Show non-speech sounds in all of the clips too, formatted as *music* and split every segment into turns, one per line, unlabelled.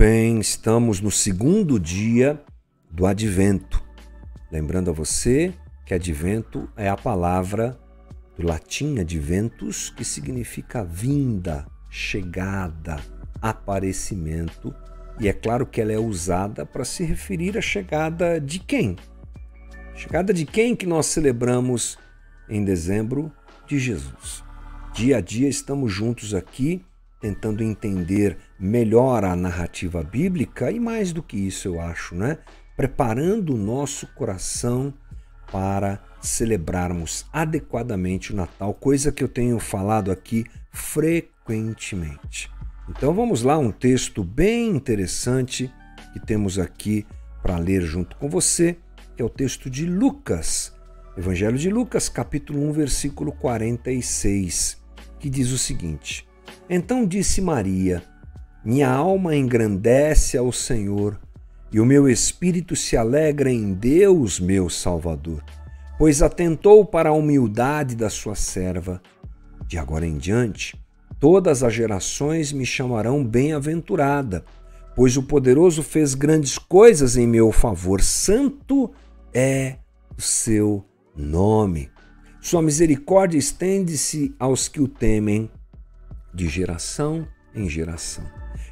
Bem, estamos no segundo dia do advento. Lembrando a você que advento é a palavra do latim adventus, que significa vinda, chegada, aparecimento, e é claro que ela é usada para se referir à chegada de quem? Chegada de quem que nós celebramos em dezembro? De Jesus. Dia a dia estamos juntos aqui tentando entender melhor a narrativa bíblica e mais do que isso, eu acho, né? Preparando o nosso coração para celebrarmos adequadamente o Natal, coisa que eu tenho falado aqui frequentemente. Então vamos lá, um texto bem interessante que temos aqui para ler junto com você, que é o texto de Lucas, Evangelho de Lucas, capítulo 1, versículo 46, que diz o seguinte: Então disse Maria: Minha alma engrandece ao Senhor, e o meu espírito se alegra em Deus, meu Salvador, pois atentou para a humildade da sua serva. De agora em diante, todas as gerações me chamarão bem-aventurada, pois o poderoso fez grandes coisas em meu favor. Santo é o seu nome. Sua misericórdia estende-se aos que o temem, de geração em geração.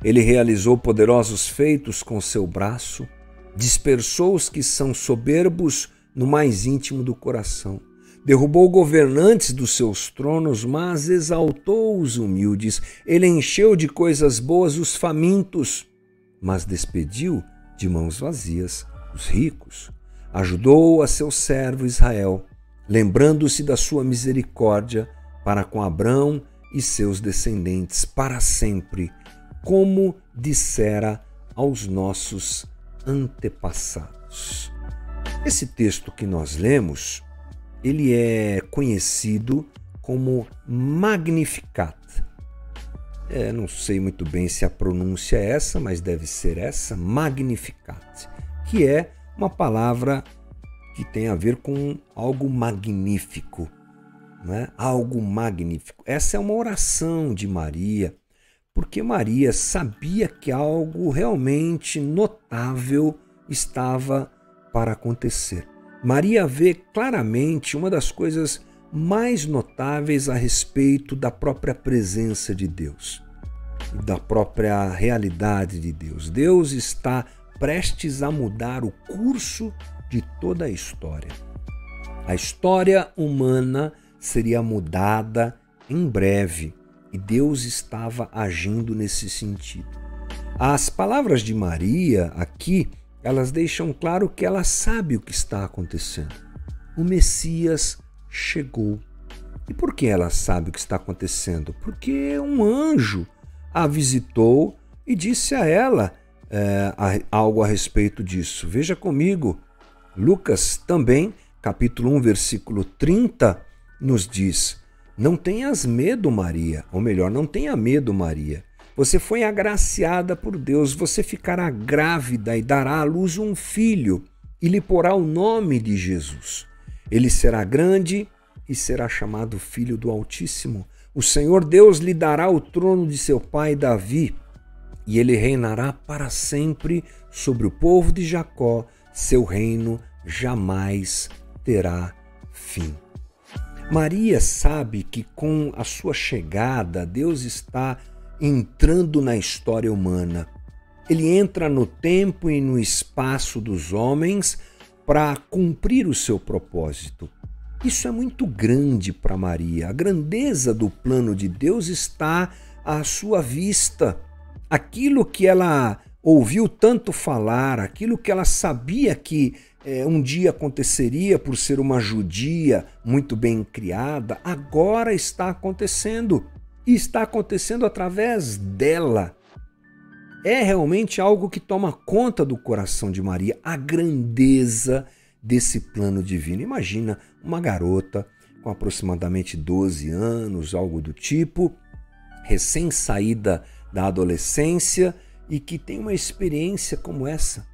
Ele realizou poderosos feitos com seu braço, dispersou os que são soberbos no mais íntimo do coração. Derrubou governantes dos seus tronos, mas exaltou os humildes. Ele encheu de coisas boas os famintos, mas despediu de mãos vazias os ricos ajudou a seu servo Israel, lembrando-se da sua misericórdia para com Abrão e seus descendentes para sempre, como dissera aos nossos antepassados. Esse texto que nós lemos, ele é conhecido como Magnificat. É, não sei muito bem se a pronúncia é essa, mas deve ser essa, Magnificat, que é uma palavra que tem a ver com algo magnífico, né? algo magnífico. Essa é uma oração de Maria, porque Maria sabia que algo realmente notável estava para acontecer. Maria vê claramente uma das coisas mais notáveis a respeito da própria presença de Deus, da própria realidade de Deus. Deus está prestes a mudar o curso de toda a história. A história humana seria mudada em breve e Deus estava agindo nesse sentido. As palavras de Maria aqui, elas deixam claro que ela sabe o que está acontecendo. O Messias chegou. E por que ela sabe o que está acontecendo? Porque um anjo a visitou e disse a ela é, algo a respeito disso. Veja comigo, Lucas também, capítulo 1, versículo 30, nos diz: Não tenhas medo, Maria, ou melhor, não tenha medo, Maria. Você foi agraciada por Deus, você ficará grávida e dará à luz um filho, e lhe porá o nome de Jesus. Ele será grande e será chamado Filho do Altíssimo. O Senhor Deus lhe dará o trono de seu pai Davi e ele reinará para sempre sobre o povo de Jacó, seu reino jamais terá fim. Maria sabe que com a sua chegada, Deus está entrando na história humana. Ele entra no tempo e no espaço dos homens para cumprir o seu propósito. Isso é muito grande para Maria. A grandeza do plano de Deus está à sua vista aquilo que ela ouviu tanto falar, aquilo que ela sabia que é, um dia aconteceria por ser uma judia muito bem criada, agora está acontecendo. E está acontecendo através dela. É realmente algo que toma conta do coração de Maria, a grandeza desse plano divino. Imagina uma garota com aproximadamente 12 anos, algo do tipo, recém-saída da adolescência e que tem uma experiência como essa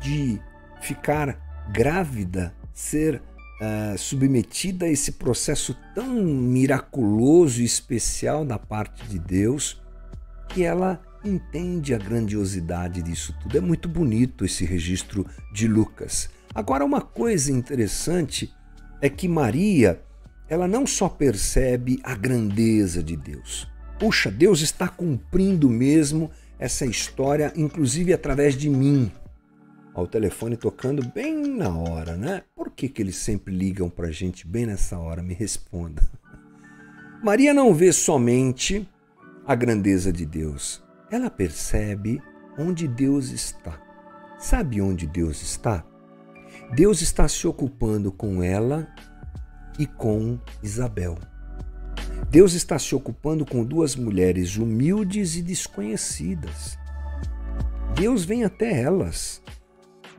de ficar grávida, ser uh, submetida a esse processo tão miraculoso e especial da parte de Deus, que ela entende a grandiosidade disso tudo. É muito bonito esse registro de Lucas. Agora, uma coisa interessante é que Maria, ela não só percebe a grandeza de Deus. Puxa, Deus está cumprindo mesmo essa história, inclusive através de mim. Ao telefone tocando bem na hora, né? Por que, que eles sempre ligam para a gente bem nessa hora? Me responda. *laughs* Maria não vê somente a grandeza de Deus, ela percebe onde Deus está. Sabe onde Deus está? Deus está se ocupando com ela e com Isabel. Deus está se ocupando com duas mulheres humildes e desconhecidas. Deus vem até elas.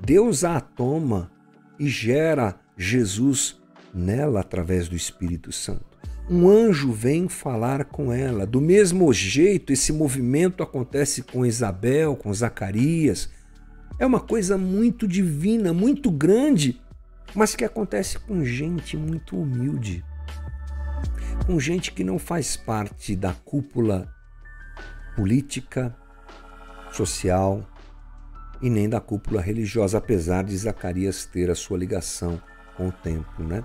Deus a toma e gera Jesus nela através do Espírito Santo um anjo vem falar com ela. Do mesmo jeito, esse movimento acontece com Isabel, com Zacarias. É uma coisa muito divina, muito grande, mas que acontece com gente muito humilde, com gente que não faz parte da cúpula política, social e nem da cúpula religiosa, apesar de Zacarias ter a sua ligação com o templo, né?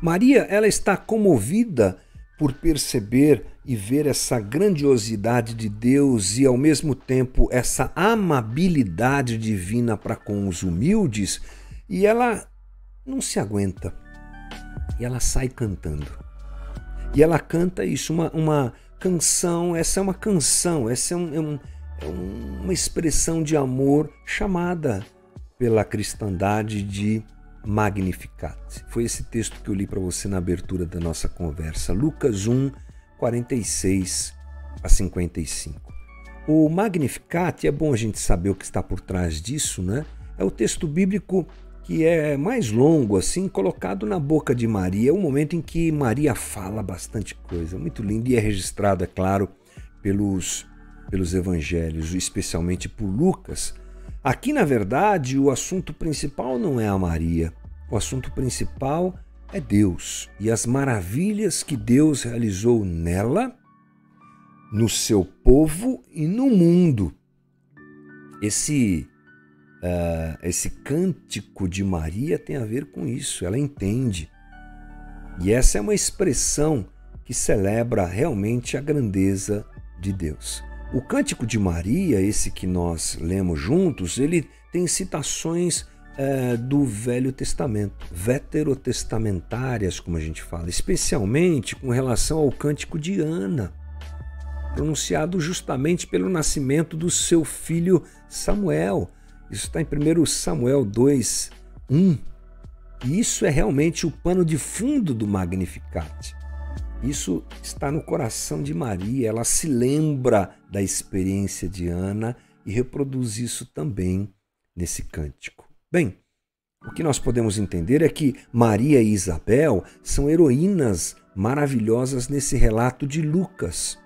Maria, ela está comovida por perceber e ver essa grandiosidade de Deus e ao mesmo tempo essa amabilidade divina para com os humildes, e ela não se aguenta. E ela sai cantando. E ela canta isso, uma, uma canção, essa é uma canção, essa é, um, é, um, uma expressão de amor chamada pela cristandade de Magnificat. Foi esse texto que eu li para você na abertura da nossa conversa, Lucas 1, 46 a 55. O Magnificat, é bom a gente saber o que está por trás disso, né? É o texto bíblico que é mais longo, assim, colocado na boca de Maria. É um momento em que Maria fala bastante coisa, muito lindo, e é registrado, é claro, pelos, pelos evangelhos, especialmente por Lucas, Aqui, na verdade, o assunto principal não é a Maria. O assunto principal é Deus e as maravilhas que Deus realizou nela, no seu povo e no mundo. Esse uh, esse cântico de Maria tem a ver com isso. Ela entende. E essa é uma expressão que celebra realmente a grandeza de Deus. O Cântico de Maria, esse que nós lemos juntos, ele tem citações é, do Velho Testamento, veterotestamentárias, como a gente fala, especialmente com relação ao Cântico de Ana, pronunciado justamente pelo nascimento do seu filho Samuel. Isso está em 1 Samuel 2, 1. E isso é realmente o pano de fundo do Magnificat. Isso está no coração de Maria, ela se lembra da experiência de Ana e reproduz isso também nesse cântico. Bem, o que nós podemos entender é que Maria e Isabel são heroínas maravilhosas nesse relato de Lucas.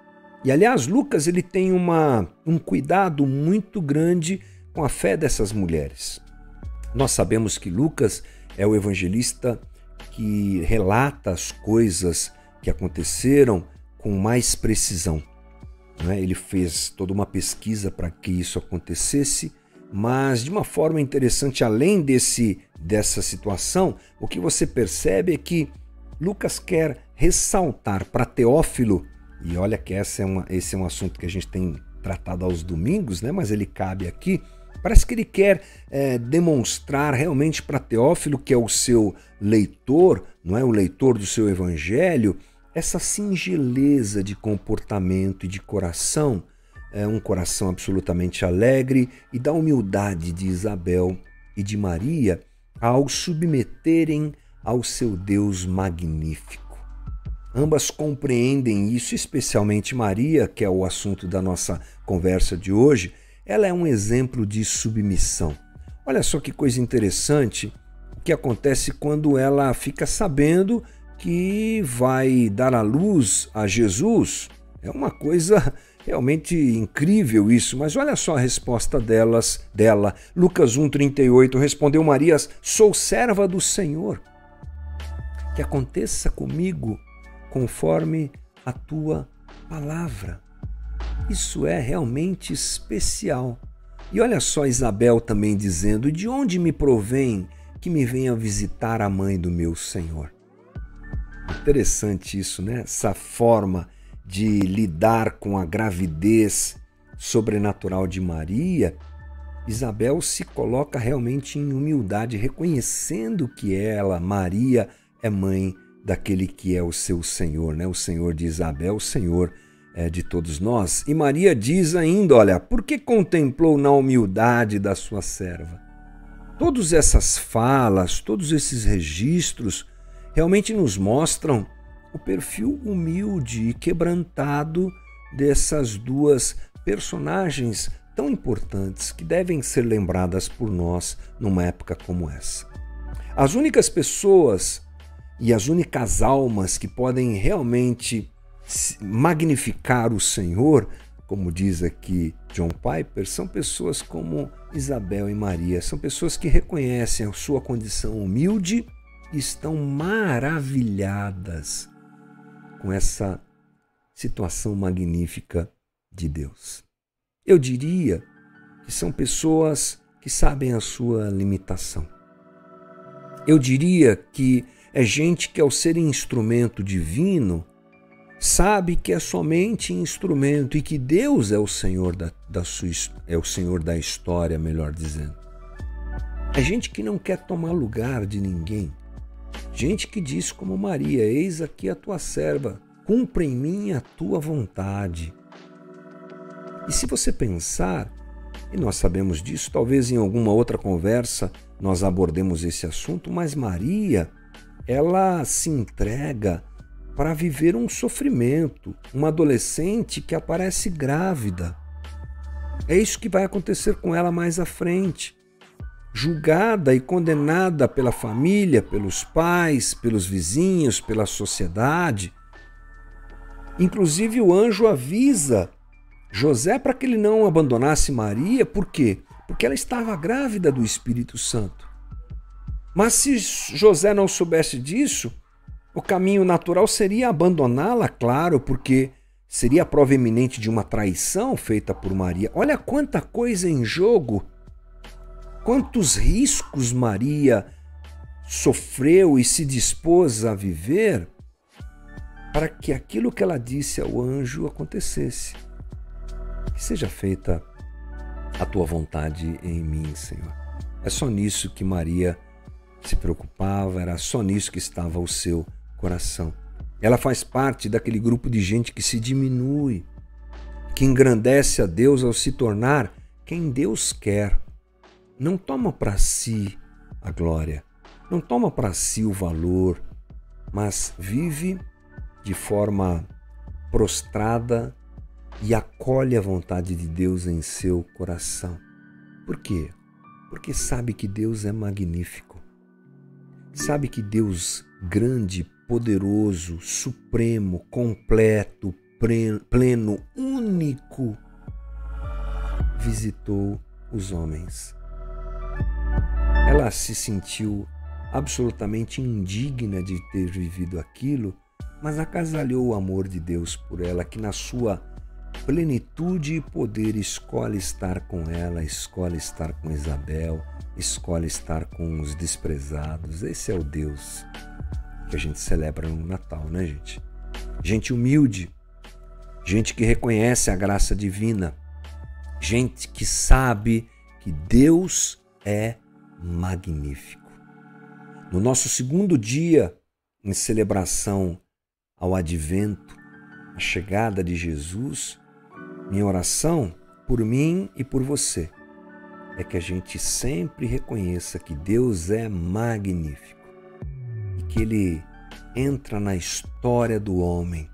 E aliás, Lucas ele tem uma, um cuidado muito grande com a fé dessas mulheres. Nós sabemos que Lucas é o evangelista que relata as coisas que aconteceram com mais precisão. Né? Ele fez toda uma pesquisa para que isso acontecesse, mas de uma forma interessante, além desse dessa situação, o que você percebe é que Lucas quer ressaltar para Teófilo, e olha que essa é uma, esse é um assunto que a gente tem tratado aos domingos, né? mas ele cabe aqui. Parece que ele quer é, demonstrar realmente para Teófilo, que é o seu leitor, não é o leitor do seu evangelho, essa singeleza de comportamento e de coração, é um coração absolutamente alegre e da humildade de Isabel e de Maria ao submeterem ao seu Deus magnífico. Ambas compreendem isso, especialmente Maria, que é o assunto da nossa conversa de hoje. Ela é um exemplo de submissão. Olha só que coisa interessante o que acontece quando ela fica sabendo que vai dar a luz a Jesus. É uma coisa realmente incrível isso, mas olha só a resposta delas, dela. Lucas 1:38 respondeu Maria: "Sou serva do Senhor. Que aconteça comigo conforme a tua palavra." Isso é realmente especial. E olha só Isabel também dizendo: De onde me provém que me venha visitar a mãe do meu Senhor? Interessante isso, né? Essa forma de lidar com a gravidez sobrenatural de Maria. Isabel se coloca realmente em humildade, reconhecendo que ela, Maria, é mãe daquele que é o seu Senhor, né? O Senhor de Isabel, o Senhor é, de todos nós. E Maria diz ainda: Olha, por que contemplou na humildade da sua serva? Todas essas falas, todos esses registros realmente nos mostram o perfil humilde e quebrantado dessas duas personagens tão importantes que devem ser lembradas por nós numa época como essa. As únicas pessoas e as únicas almas que podem realmente magnificar o Senhor, como diz aqui John Piper, são pessoas como Isabel e Maria, são pessoas que reconhecem a sua condição humilde estão maravilhadas com essa situação magnífica de Deus. Eu diria que são pessoas que sabem a sua limitação. Eu diria que é gente que, ao ser instrumento divino, sabe que é somente instrumento e que Deus é o Senhor da, da sua, é o Senhor da história, melhor dizendo. É gente que não quer tomar lugar de ninguém. Gente que diz como Maria: Eis aqui a tua serva, cumpra em mim a tua vontade. E se você pensar, e nós sabemos disso, talvez em alguma outra conversa nós abordemos esse assunto, mas Maria, ela se entrega para viver um sofrimento, uma adolescente que aparece grávida. É isso que vai acontecer com ela mais à frente. Julgada e condenada pela família, pelos pais, pelos vizinhos, pela sociedade. Inclusive, o anjo avisa José para que ele não abandonasse Maria, por quê? Porque ela estava grávida do Espírito Santo. Mas se José não soubesse disso, o caminho natural seria abandoná-la, claro, porque seria a prova eminente de uma traição feita por Maria. Olha quanta coisa em jogo, quantos riscos Maria sofreu e se dispôs a viver para que aquilo que ela disse ao anjo acontecesse. Que seja feita a tua vontade em mim, Senhor. É só nisso que Maria se preocupava, era só nisso que estava o seu coração. Ela faz parte daquele grupo de gente que se diminui, que engrandece a Deus ao se tornar quem Deus quer. Não toma para si a glória, não toma para si o valor, mas vive de forma prostrada e acolhe a vontade de Deus em seu coração. Por quê? Porque sabe que Deus é magnífico. Sabe que Deus grande, poderoso, supremo, completo, pleno, único, visitou os homens. Ela se sentiu absolutamente indigna de ter vivido aquilo, mas acasalhou o amor de Deus por ela, que na sua plenitude e poder escolhe estar com ela, escolhe estar com Isabel, escolhe estar com os desprezados. Esse é o Deus que a gente celebra no Natal, né, gente? Gente humilde, gente que reconhece a graça divina, gente que sabe que Deus é magnífico. No nosso segundo dia em celebração ao advento, a chegada de Jesus, minha oração por mim e por você é que a gente sempre reconheça que Deus é magnífico que ele entra na história do homem,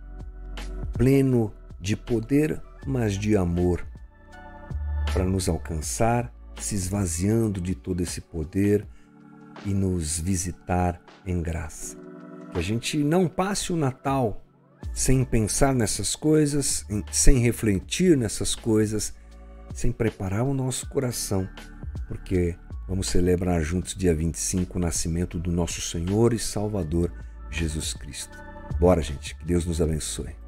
pleno de poder, mas de amor, para nos alcançar, se esvaziando de todo esse poder e nos visitar em graça. Que a gente não passe o Natal sem pensar nessas coisas, sem refletir nessas coisas, sem preparar o nosso coração, porque Vamos celebrar juntos, dia 25, o nascimento do nosso Senhor e Salvador Jesus Cristo. Bora, gente, que Deus nos abençoe.